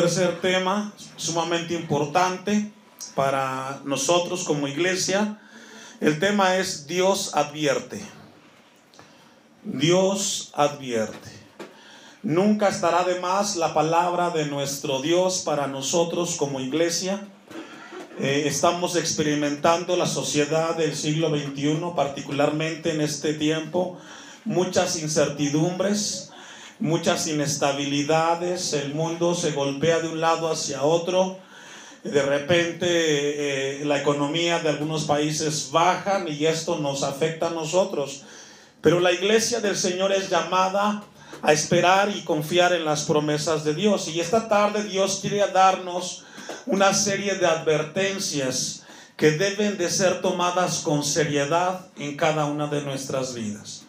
Tercer tema, sumamente importante para nosotros como iglesia, el tema es Dios advierte. Dios advierte. Nunca estará de más la palabra de nuestro Dios para nosotros como iglesia. Eh, estamos experimentando la sociedad del siglo XXI, particularmente en este tiempo, muchas incertidumbres, muchas inestabilidades, el mundo se golpea de un lado hacia otro, de repente eh, la economía de algunos países baja y esto nos afecta a nosotros. Pero la iglesia del Señor es llamada a esperar y confiar en las promesas de Dios. Y esta tarde Dios quiere darnos una serie de advertencias que deben de ser tomadas con seriedad en cada una de nuestras vidas.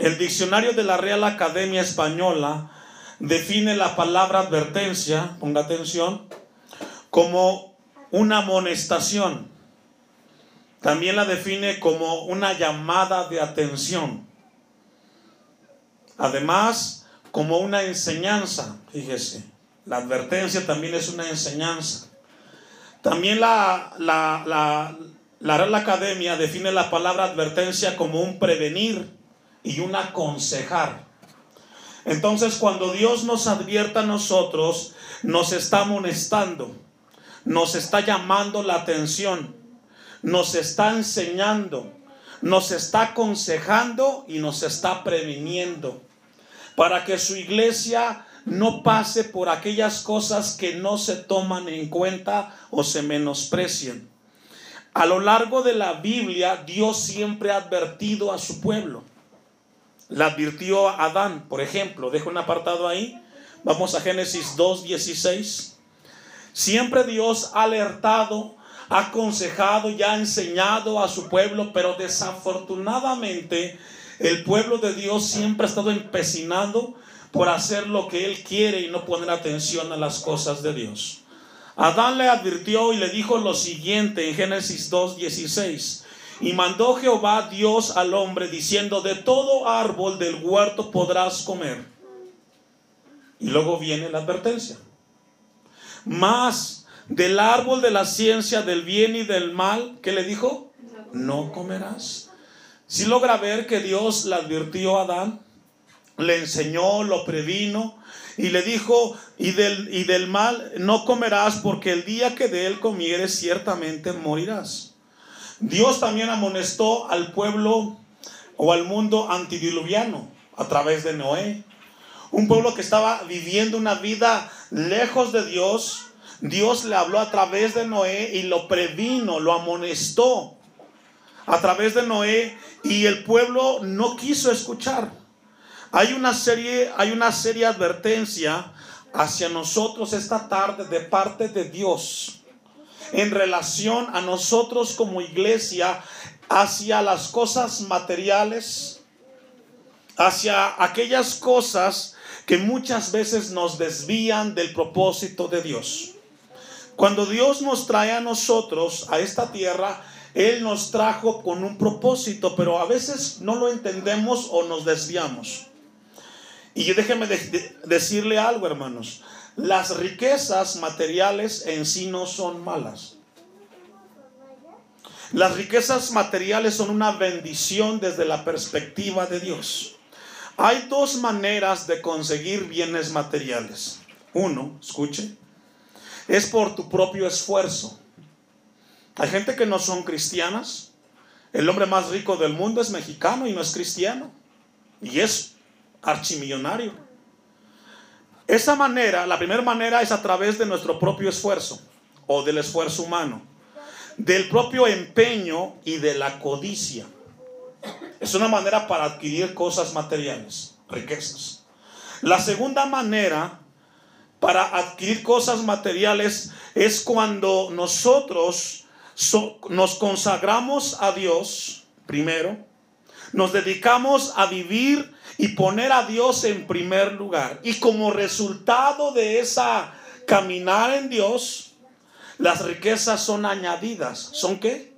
El diccionario de la Real Academia Española define la palabra advertencia, ponga atención, como una amonestación. También la define como una llamada de atención. Además, como una enseñanza, fíjese, la advertencia también es una enseñanza. También la, la, la, la Real Academia define la palabra advertencia como un prevenir y un aconsejar. Entonces cuando Dios nos advierta a nosotros, nos está amonestando, nos está llamando la atención, nos está enseñando, nos está aconsejando y nos está previniendo para que su iglesia no pase por aquellas cosas que no se toman en cuenta o se menosprecian. A lo largo de la Biblia, Dios siempre ha advertido a su pueblo la advirtió a Adán, por ejemplo. Dejo un apartado ahí. Vamos a Génesis 2.16. Siempre Dios ha alertado, ha aconsejado y ha enseñado a su pueblo, pero desafortunadamente el pueblo de Dios siempre ha estado empecinado por hacer lo que él quiere y no poner atención a las cosas de Dios. Adán le advirtió y le dijo lo siguiente en Génesis 2.16. Y mandó Jehová Dios al hombre diciendo, de todo árbol del huerto podrás comer. Y luego viene la advertencia. Más del árbol de la ciencia del bien y del mal, ¿qué le dijo? No comerás. Si logra ver que Dios le advirtió a Adán, le enseñó, lo previno y le dijo, y del, y del mal no comerás porque el día que de él comieres ciertamente morirás. Dios también amonestó al pueblo o al mundo antidiluviano a través de Noé. Un pueblo que estaba viviendo una vida lejos de Dios. Dios le habló a través de Noé y lo previno, lo amonestó a través de Noé y el pueblo no quiso escuchar. Hay una serie, hay una serie advertencia hacia nosotros esta tarde de parte de Dios en relación a nosotros como iglesia hacia las cosas materiales, hacia aquellas cosas que muchas veces nos desvían del propósito de Dios. Cuando Dios nos trae a nosotros a esta tierra, Él nos trajo con un propósito, pero a veces no lo entendemos o nos desviamos. Y déjeme decirle algo, hermanos. Las riquezas materiales en sí no son malas. Las riquezas materiales son una bendición desde la perspectiva de Dios. Hay dos maneras de conseguir bienes materiales. Uno, escuche, es por tu propio esfuerzo. Hay gente que no son cristianas. El hombre más rico del mundo es mexicano y no es cristiano. Y es archimillonario. Esa manera, la primera manera es a través de nuestro propio esfuerzo o del esfuerzo humano, del propio empeño y de la codicia. Es una manera para adquirir cosas materiales, riquezas. La segunda manera para adquirir cosas materiales es cuando nosotros nos consagramos a Dios primero, nos dedicamos a vivir y poner a Dios en primer lugar. Y como resultado de esa caminar en Dios, las riquezas son añadidas. ¿Son qué?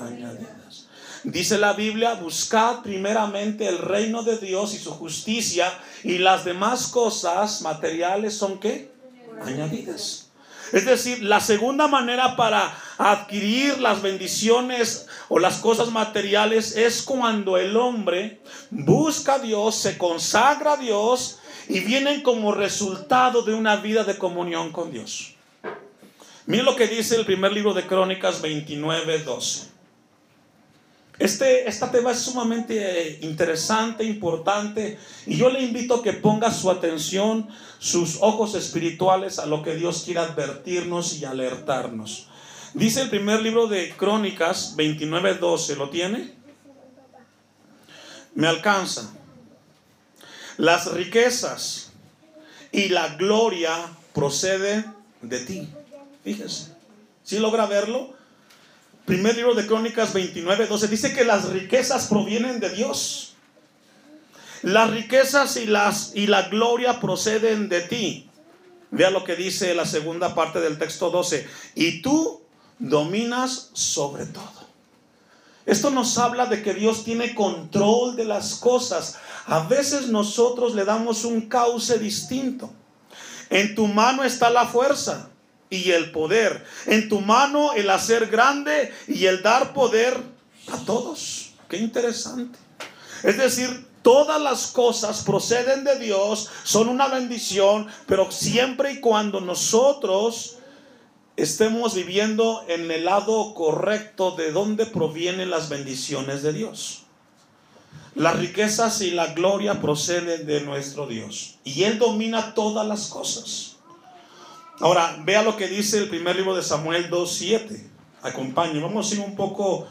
Añadidas. Dice la Biblia, buscad primeramente el reino de Dios y su justicia y las demás cosas materiales son qué? añadidas. Es decir, la segunda manera para adquirir las bendiciones o las cosas materiales es cuando el hombre busca a Dios, se consagra a Dios y vienen como resultado de una vida de comunión con Dios. Miren lo que dice el primer libro de Crónicas 29, 12. Este, esta tema es sumamente eh, interesante, importante, y yo le invito a que ponga su atención, sus ojos espirituales a lo que Dios quiere advertirnos y alertarnos. Dice el primer libro de Crónicas 29:12, ¿lo tiene? Me alcanza. Las riquezas y la gloria proceden de ti. Fíjese. ¿Sí logra verlo? Primer libro de Crónicas 29, 12 dice que las riquezas provienen de Dios. Las riquezas y, las, y la gloria proceden de ti. Vea lo que dice la segunda parte del texto 12. Y tú dominas sobre todo. Esto nos habla de que Dios tiene control de las cosas. A veces nosotros le damos un cauce distinto. En tu mano está la fuerza y el poder. En tu mano el hacer grande y el dar poder a todos. Qué interesante. Es decir, todas las cosas proceden de Dios, son una bendición, pero siempre y cuando nosotros estemos viviendo en el lado correcto de donde provienen las bendiciones de Dios. Las riquezas y la gloria proceden de nuestro Dios. Y Él domina todas las cosas. Ahora, vea lo que dice el primer libro de Samuel 2.7. Acompañe, vamos a ir un poco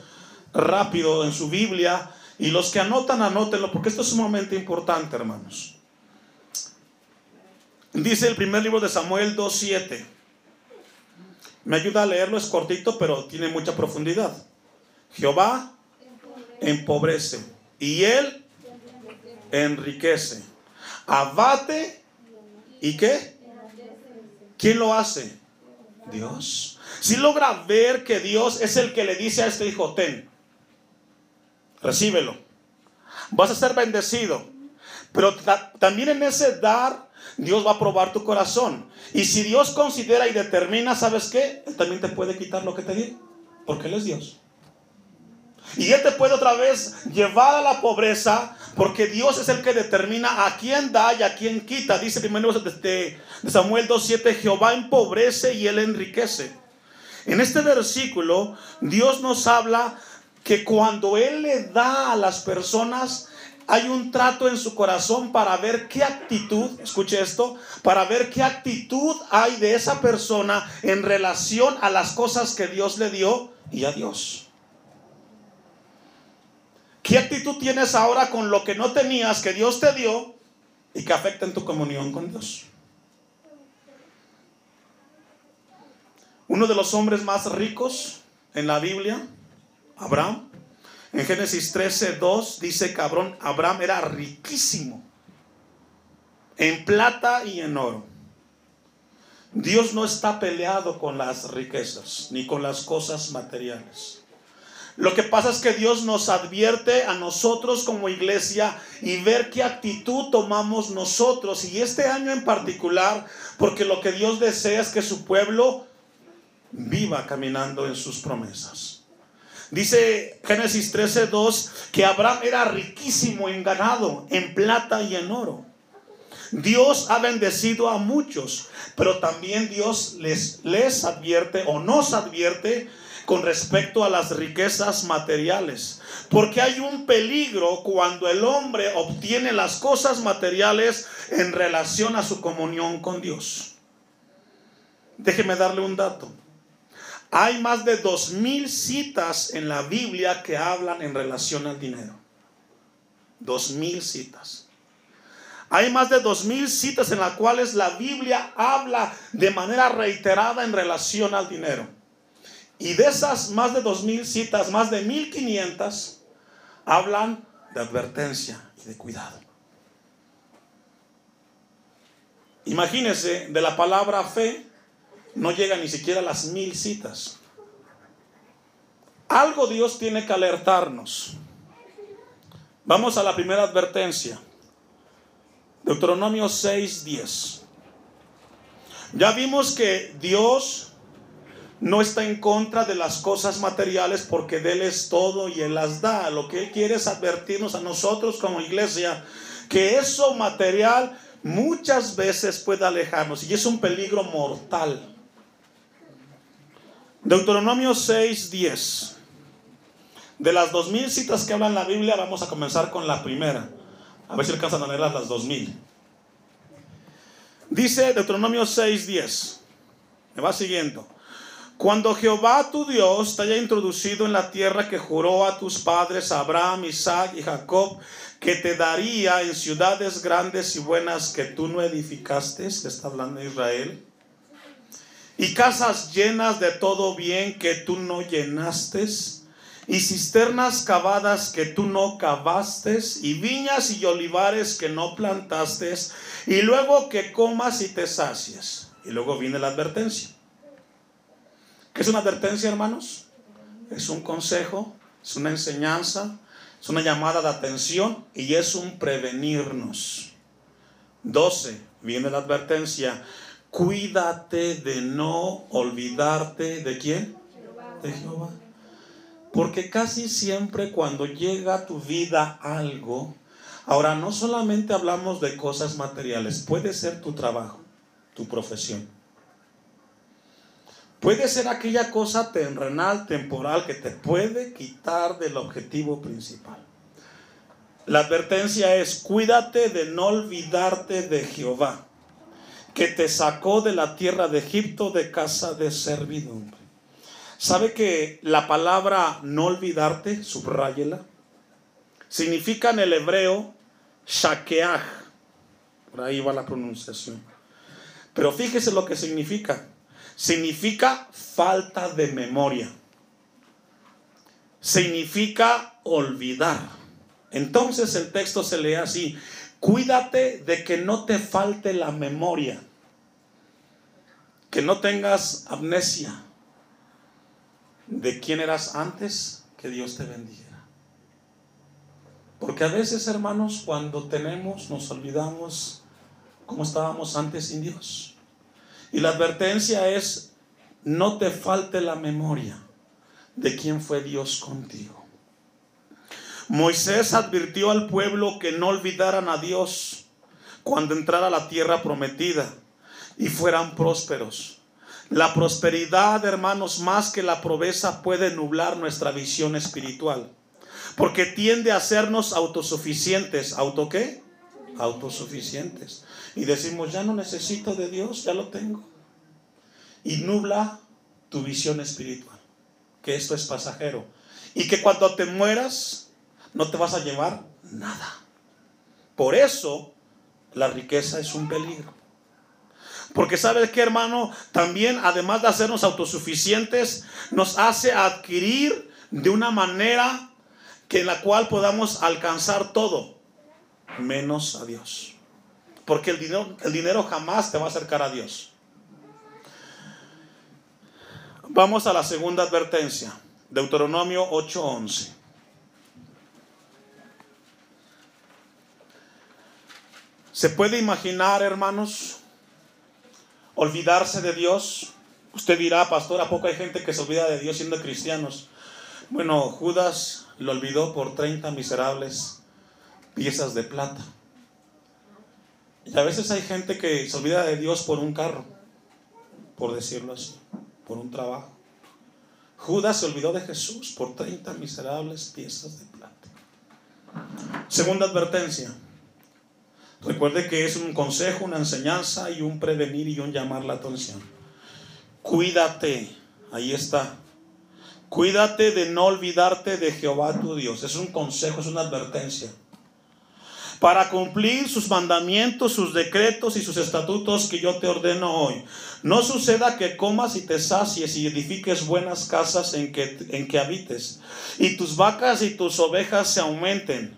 rápido en su Biblia. Y los que anotan, anótenlo, porque esto es sumamente importante, hermanos. Dice el primer libro de Samuel 2.7. Me ayuda a leerlo, es cortito, pero tiene mucha profundidad. Jehová empobrece y él enriquece. Abate y qué? ¿Quién lo hace? Dios. Si logra ver que Dios es el que le dice a este hijo, ten, recíbelo. Vas a ser bendecido. Pero también en ese dar, Dios va a probar tu corazón. Y si Dios considera y determina, ¿sabes qué? Él también te puede quitar lo que te dio. Porque Él es Dios. Y Él te puede otra vez llevar a la pobreza porque Dios es el que determina a quién da y a quién quita. Dice primero de Samuel 2.7, Jehová empobrece y Él enriquece. En este versículo, Dios nos habla que cuando Él le da a las personas, hay un trato en su corazón para ver qué actitud, escuche esto, para ver qué actitud hay de esa persona en relación a las cosas que Dios le dio y a Dios. ¿Qué actitud tienes ahora con lo que no tenías, que Dios te dio y que afecta en tu comunión con Dios? Uno de los hombres más ricos en la Biblia, Abraham, en Génesis 13, 2 dice que Abraham era riquísimo en plata y en oro. Dios no está peleado con las riquezas ni con las cosas materiales. Lo que pasa es que Dios nos advierte a nosotros como iglesia y ver qué actitud tomamos nosotros. Y este año en particular, porque lo que Dios desea es que su pueblo viva caminando en sus promesas. Dice Génesis 13:2 que Abraham era riquísimo en ganado, en plata y en oro. Dios ha bendecido a muchos, pero también Dios les, les advierte o nos advierte con respecto a las riquezas materiales. Porque hay un peligro cuando el hombre obtiene las cosas materiales en relación a su comunión con Dios. Déjeme darle un dato. Hay más de dos mil citas en la Biblia que hablan en relación al dinero. Dos mil citas. Hay más de dos mil citas en las cuales la Biblia habla de manera reiterada en relación al dinero. Y de esas más de 2.000 citas, más de 1.500 hablan de advertencia y de cuidado. Imagínense, de la palabra fe no llega ni siquiera las mil citas. Algo Dios tiene que alertarnos. Vamos a la primera advertencia. Deuteronomio 6:10. Ya vimos que Dios no está en contra de las cosas materiales porque de Él es todo y Él las da. Lo que Él quiere es advertirnos a nosotros como iglesia que eso material muchas veces puede alejarnos y es un peligro mortal. Deuteronomio 6:10. De las dos mil citas que hablan la Biblia, vamos a comenzar con la primera. A ver si alcanzan a leer las dos mil. Dice Deuteronomio 6:10. Me va siguiendo. Cuando Jehová tu Dios te haya introducido en la tierra que juró a tus padres Abraham, Isaac y Jacob, que te daría en ciudades grandes y buenas que tú no edificaste, que está hablando Israel, y casas llenas de todo bien que tú no llenaste, y cisternas cavadas que tú no cavaste, y viñas y olivares que no plantaste, y luego que comas y te sacies. Y luego viene la advertencia. ¿Qué es una advertencia, hermanos? Es un consejo, es una enseñanza, es una llamada de atención y es un prevenirnos. 12. Viene la advertencia. Cuídate de no olvidarte de quién? De Jehová. Porque casi siempre cuando llega a tu vida algo, ahora no solamente hablamos de cosas materiales, puede ser tu trabajo, tu profesión. Puede ser aquella cosa terrenal, temporal, que te puede quitar del objetivo principal. La advertencia es, cuídate de no olvidarte de Jehová, que te sacó de la tierra de Egipto de casa de servidumbre. ¿Sabe que la palabra no olvidarte, subrayela, significa en el hebreo shakeach? Por ahí va la pronunciación. Pero fíjese lo que significa. Significa falta de memoria. Significa olvidar. Entonces el texto se lee así. Cuídate de que no te falte la memoria. Que no tengas amnesia de quién eras antes, que Dios te bendiga. Porque a veces, hermanos, cuando tenemos, nos olvidamos cómo estábamos antes sin Dios. Y la advertencia es, no te falte la memoria de quién fue Dios contigo. Moisés advirtió al pueblo que no olvidaran a Dios cuando entrara a la tierra prometida y fueran prósperos. La prosperidad, hermanos, más que la proveza puede nublar nuestra visión espiritual. Porque tiende a hacernos autosuficientes. ¿Auto qué? Autosuficientes. Y decimos, ya no necesito de Dios, ya lo tengo. Y nubla tu visión espiritual. Que esto es pasajero. Y que cuando te mueras, no te vas a llevar nada. Por eso, la riqueza es un peligro. Porque sabes que hermano, también además de hacernos autosuficientes, nos hace adquirir de una manera que en la cual podamos alcanzar todo, menos a Dios. Porque el dinero, el dinero jamás te va a acercar a Dios. Vamos a la segunda advertencia, Deuteronomio 8:11. ¿Se puede imaginar, hermanos, olvidarse de Dios. Usted dirá, pastor, ¿a poco hay gente que se olvida de Dios siendo cristianos? Bueno, Judas lo olvidó por 30 miserables piezas de plata. Y a veces hay gente que se olvida de Dios por un carro, por decirlo así, por un trabajo. Judas se olvidó de Jesús por 30 miserables piezas de plata. Segunda advertencia. Recuerde que es un consejo, una enseñanza y un prevenir y un llamar la atención. Cuídate, ahí está. Cuídate de no olvidarte de Jehová tu Dios. Es un consejo, es una advertencia. Para cumplir sus mandamientos, sus decretos y sus estatutos que yo te ordeno hoy. No suceda que comas y te sacies y edifiques buenas casas en que, en que habites. Y tus vacas y tus ovejas se aumenten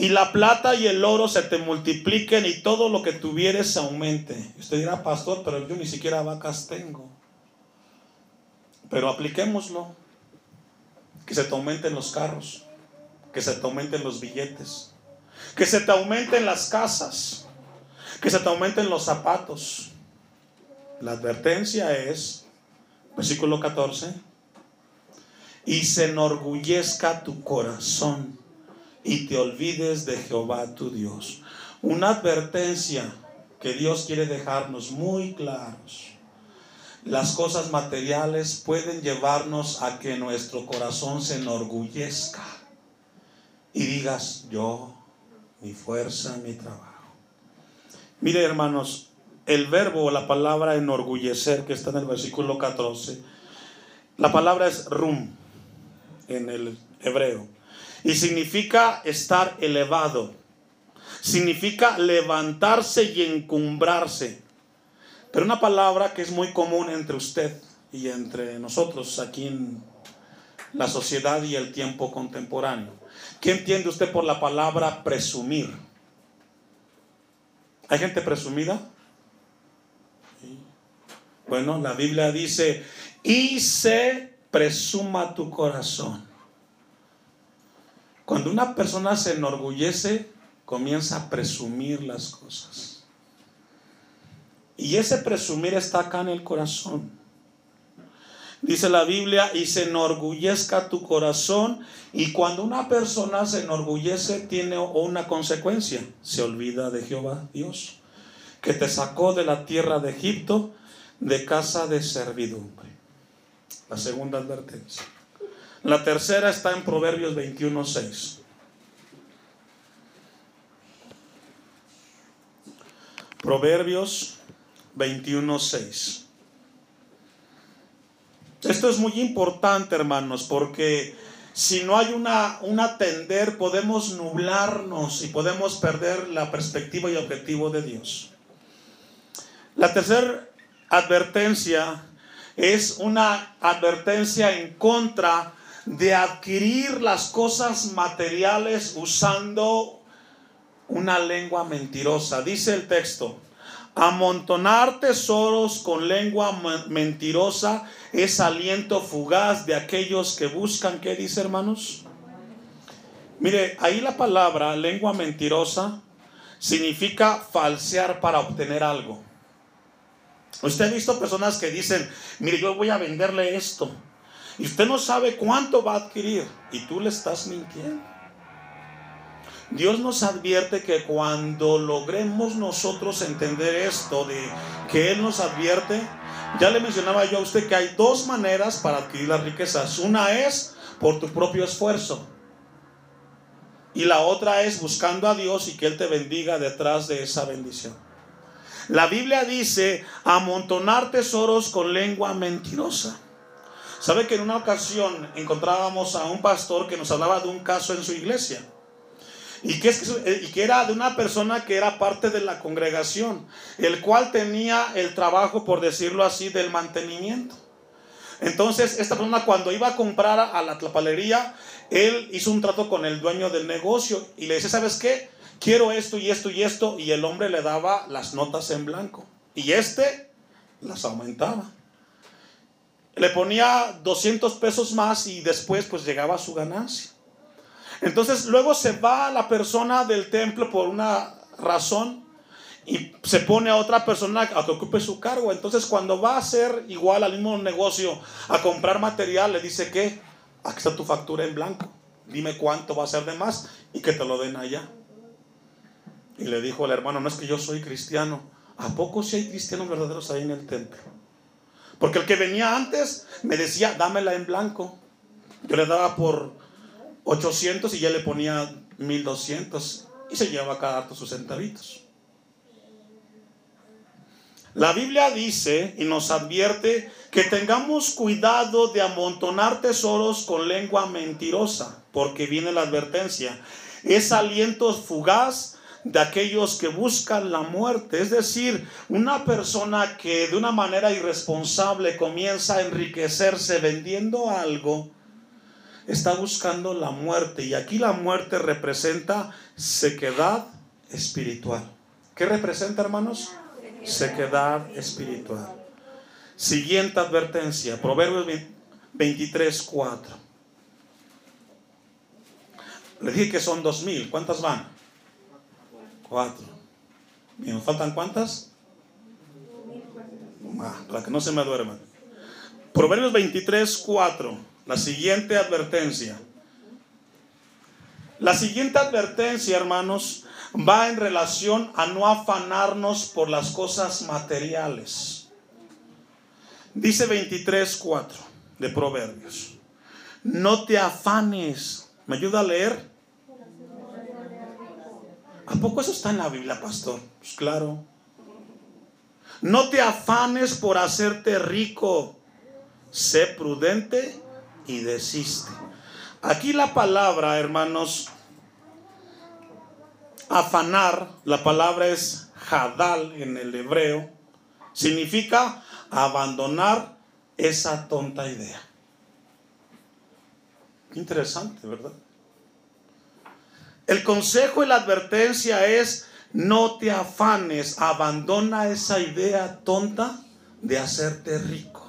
y la plata y el oro se te multipliquen y todo lo que tuvieres se aumente. Usted dirá, pastor, pero yo ni siquiera vacas tengo. Pero apliquémoslo. Que se te aumenten los carros, que se te aumenten los billetes, que se te aumenten las casas, que se te aumenten los zapatos, La advertencia es, versículo 14, y se enorgullezca tu corazón y te olvides de Jehová tu Dios. Una advertencia que Dios quiere dejarnos muy claros. Las cosas materiales pueden llevarnos a que nuestro corazón se enorgullezca y digas, yo, mi fuerza, mi trabajo. Mire hermanos, el verbo o la palabra enorgullecer que está en el versículo 14, la palabra es rum en el hebreo y significa estar elevado, significa levantarse y encumbrarse. Pero una palabra que es muy común entre usted y entre nosotros aquí en la sociedad y el tiempo contemporáneo. ¿Qué entiende usted por la palabra presumir? ¿Hay gente presumida? Bueno, la Biblia dice, y se presuma tu corazón. Cuando una persona se enorgullece, comienza a presumir las cosas. Y ese presumir está acá en el corazón. Dice la Biblia, y se enorgullezca tu corazón. Y cuando una persona se enorgullece, tiene una consecuencia. Se olvida de Jehová Dios, que te sacó de la tierra de Egipto, de casa de servidumbre. La segunda advertencia. La tercera está en Proverbios 21.6. Proverbios 21.6. Esto es muy importante, hermanos, porque si no hay una, un atender, podemos nublarnos y podemos perder la perspectiva y objetivo de Dios. La tercera advertencia es una advertencia en contra de adquirir las cosas materiales usando una lengua mentirosa. Dice el texto, amontonar tesoros con lengua mentirosa es aliento fugaz de aquellos que buscan, ¿qué dice hermanos? Mire, ahí la palabra lengua mentirosa significa falsear para obtener algo. Usted ha visto personas que dicen, mire, yo voy a venderle esto. Y usted no sabe cuánto va a adquirir. Y tú le estás mintiendo. Dios nos advierte que cuando logremos nosotros entender esto de que Él nos advierte, ya le mencionaba yo a usted que hay dos maneras para adquirir las riquezas. Una es por tu propio esfuerzo. Y la otra es buscando a Dios y que Él te bendiga detrás de esa bendición. La Biblia dice amontonar tesoros con lengua mentirosa. ¿Sabe que en una ocasión encontrábamos a un pastor que nos hablaba de un caso en su iglesia? Y que, y que era de una persona que era parte de la congregación, el cual tenía el trabajo, por decirlo así, del mantenimiento. Entonces, esta persona cuando iba a comprar a la tlapalería, él hizo un trato con el dueño del negocio y le dice, ¿sabes qué? quiero esto y esto y esto, y el hombre le daba las notas en blanco. Y este las aumentaba. Le ponía 200 pesos más y después pues llegaba a su ganancia. Entonces luego se va la persona del templo por una razón y se pone a otra persona a que ocupe su cargo. Entonces cuando va a hacer igual al mismo negocio, a comprar material, le dice que aquí está tu factura en blanco. Dime cuánto va a ser de más y que te lo den allá. Y le dijo al hermano, no es que yo soy cristiano. ¿A poco si hay cristianos verdaderos ahí en el templo? Porque el que venía antes me decía, dámela en blanco. Yo le daba por 800 y ya le ponía 1200 y se llevaba cada rato sus centavitos. La Biblia dice y nos advierte que tengamos cuidado de amontonar tesoros con lengua mentirosa, porque viene la advertencia. Es aliento fugaz de aquellos que buscan la muerte. Es decir, una persona que de una manera irresponsable comienza a enriquecerse vendiendo algo, está buscando la muerte. Y aquí la muerte representa sequedad espiritual. ¿Qué representa, hermanos? Sequedad espiritual. Siguiente advertencia, Proverbios 23, 4. Le dije que son dos mil. ¿Cuántas van? Cuatro. ¿Y nos faltan cuántas? Ah, para que no se me duerman. Proverbios 23, 4. La siguiente advertencia. La siguiente advertencia, hermanos, va en relación a no afanarnos por las cosas materiales. Dice 23, 4 de Proverbios. No te afanes. ¿Me ayuda a leer? ¿A poco eso está en la Biblia, pastor? Pues claro. No te afanes por hacerte rico. Sé prudente y desiste. Aquí la palabra, hermanos, afanar, la palabra es hadal en el hebreo, significa abandonar esa tonta idea. Interesante, ¿verdad? El consejo y la advertencia es, no te afanes, abandona esa idea tonta de hacerte rico.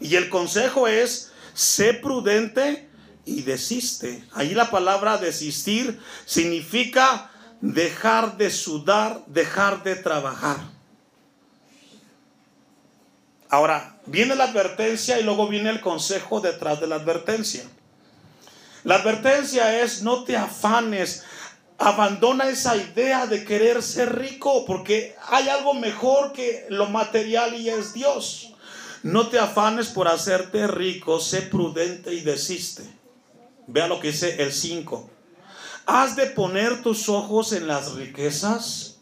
Y el consejo es, sé prudente y desiste. Ahí la palabra desistir significa dejar de sudar, dejar de trabajar. Ahora, viene la advertencia y luego viene el consejo detrás de la advertencia. La advertencia es no te afanes, abandona esa idea de querer ser rico, porque hay algo mejor que lo material y es Dios. No te afanes por hacerte rico, sé prudente y desiste. Vea lo que dice el 5. ¿Has de poner tus ojos en las riquezas,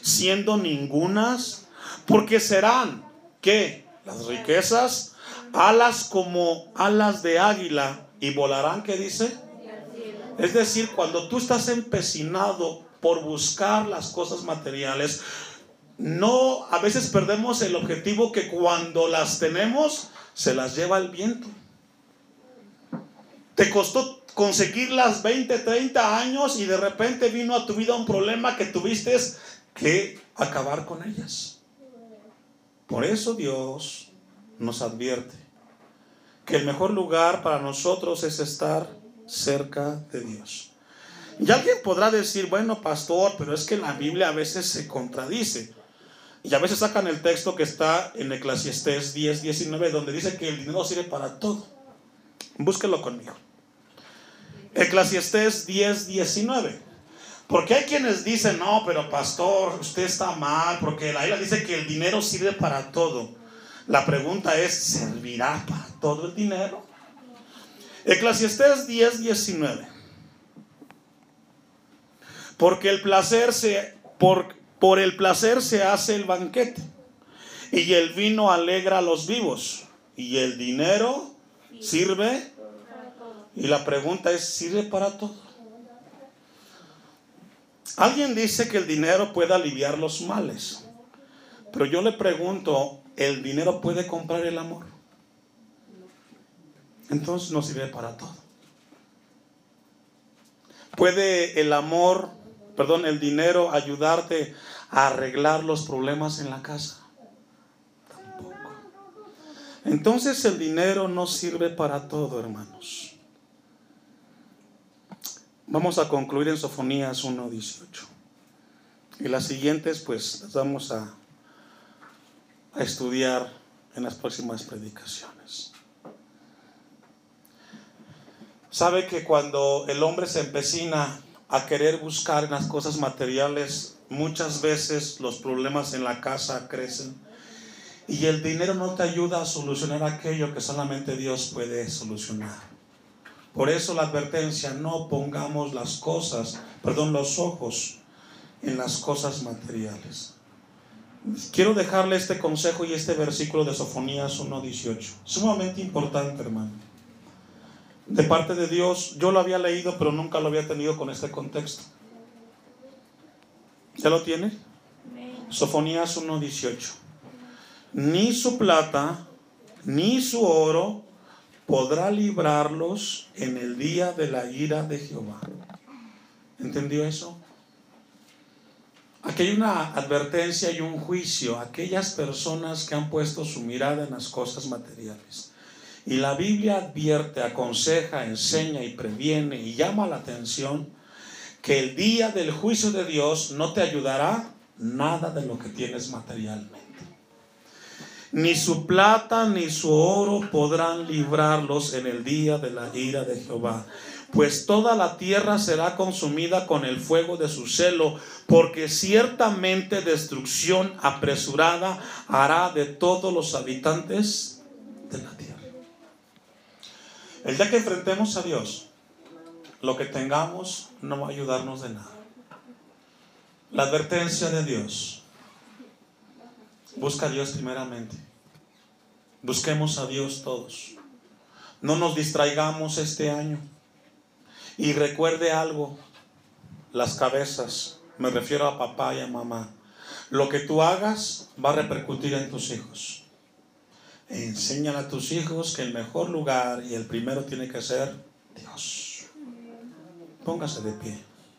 siendo ningunas? Porque serán, ¿qué? Las riquezas, alas como alas de águila y volarán, ¿qué dice? Es decir, cuando tú estás empecinado por buscar las cosas materiales, no, a veces perdemos el objetivo que cuando las tenemos, se las lleva el viento. Te costó conseguir las 20, 30 años y de repente vino a tu vida un problema que tuviste que acabar con ellas. Por eso Dios nos advierte que el mejor lugar para nosotros es estar cerca de Dios. Y alguien podrá decir, bueno, pastor, pero es que la Biblia a veces se contradice. Y a veces sacan el texto que está en Eclesiastés 10, 19, donde dice que el dinero sirve para todo. Búsquelo conmigo. Eclesiastés 10, 19. Porque hay quienes dicen, no, pero pastor, usted está mal, porque la Biblia dice que el dinero sirve para todo. La pregunta es, ¿servirá para todo el dinero? Eclesiastés 10, 19. Porque el placer se, por, por el placer se hace el banquete, y el vino alegra a los vivos, y el dinero sirve. Y la pregunta es, ¿sirve para todo? Alguien dice que el dinero puede aliviar los males, pero yo le pregunto, ¿el dinero puede comprar el amor? Entonces no sirve para todo. ¿Puede el amor, perdón, el dinero ayudarte arreglar los problemas en la casa? Tampoco. Entonces el dinero no sirve para todo, hermanos. Vamos a concluir en Sofonías 1.18. Y las siguientes, pues, las vamos a, a estudiar en las próximas predicaciones. Sabe que cuando el hombre se empecina a querer buscar en las cosas materiales, muchas veces los problemas en la casa crecen y el dinero no te ayuda a solucionar aquello que solamente Dios puede solucionar. Por eso la advertencia, no pongamos las cosas, perdón, los ojos en las cosas materiales. Quiero dejarle este consejo y este versículo de Sofonías 1.18. Sumamente importante, hermano de parte de Dios. Yo lo había leído, pero nunca lo había tenido con este contexto. ¿Ya lo tiene? Sofonías 1.18. Ni su plata, ni su oro podrá librarlos en el día de la ira de Jehová. ¿Entendió eso? Aquí hay una advertencia y un juicio a aquellas personas que han puesto su mirada en las cosas materiales. Y la Biblia advierte, aconseja, enseña y previene y llama la atención que el día del juicio de Dios no te ayudará nada de lo que tienes materialmente. Ni su plata ni su oro podrán librarlos en el día de la ira de Jehová. Pues toda la tierra será consumida con el fuego de su celo, porque ciertamente destrucción apresurada hará de todos los habitantes de la tierra. El día que enfrentemos a Dios, lo que tengamos no va a ayudarnos de nada. La advertencia de Dios. Busca a Dios primeramente. Busquemos a Dios todos. No nos distraigamos este año. Y recuerde algo, las cabezas, me refiero a papá y a mamá. Lo que tú hagas va a repercutir en tus hijos. Enséñale a tus hijos que el mejor lugar y el primero tiene que ser Dios. Póngase de pie.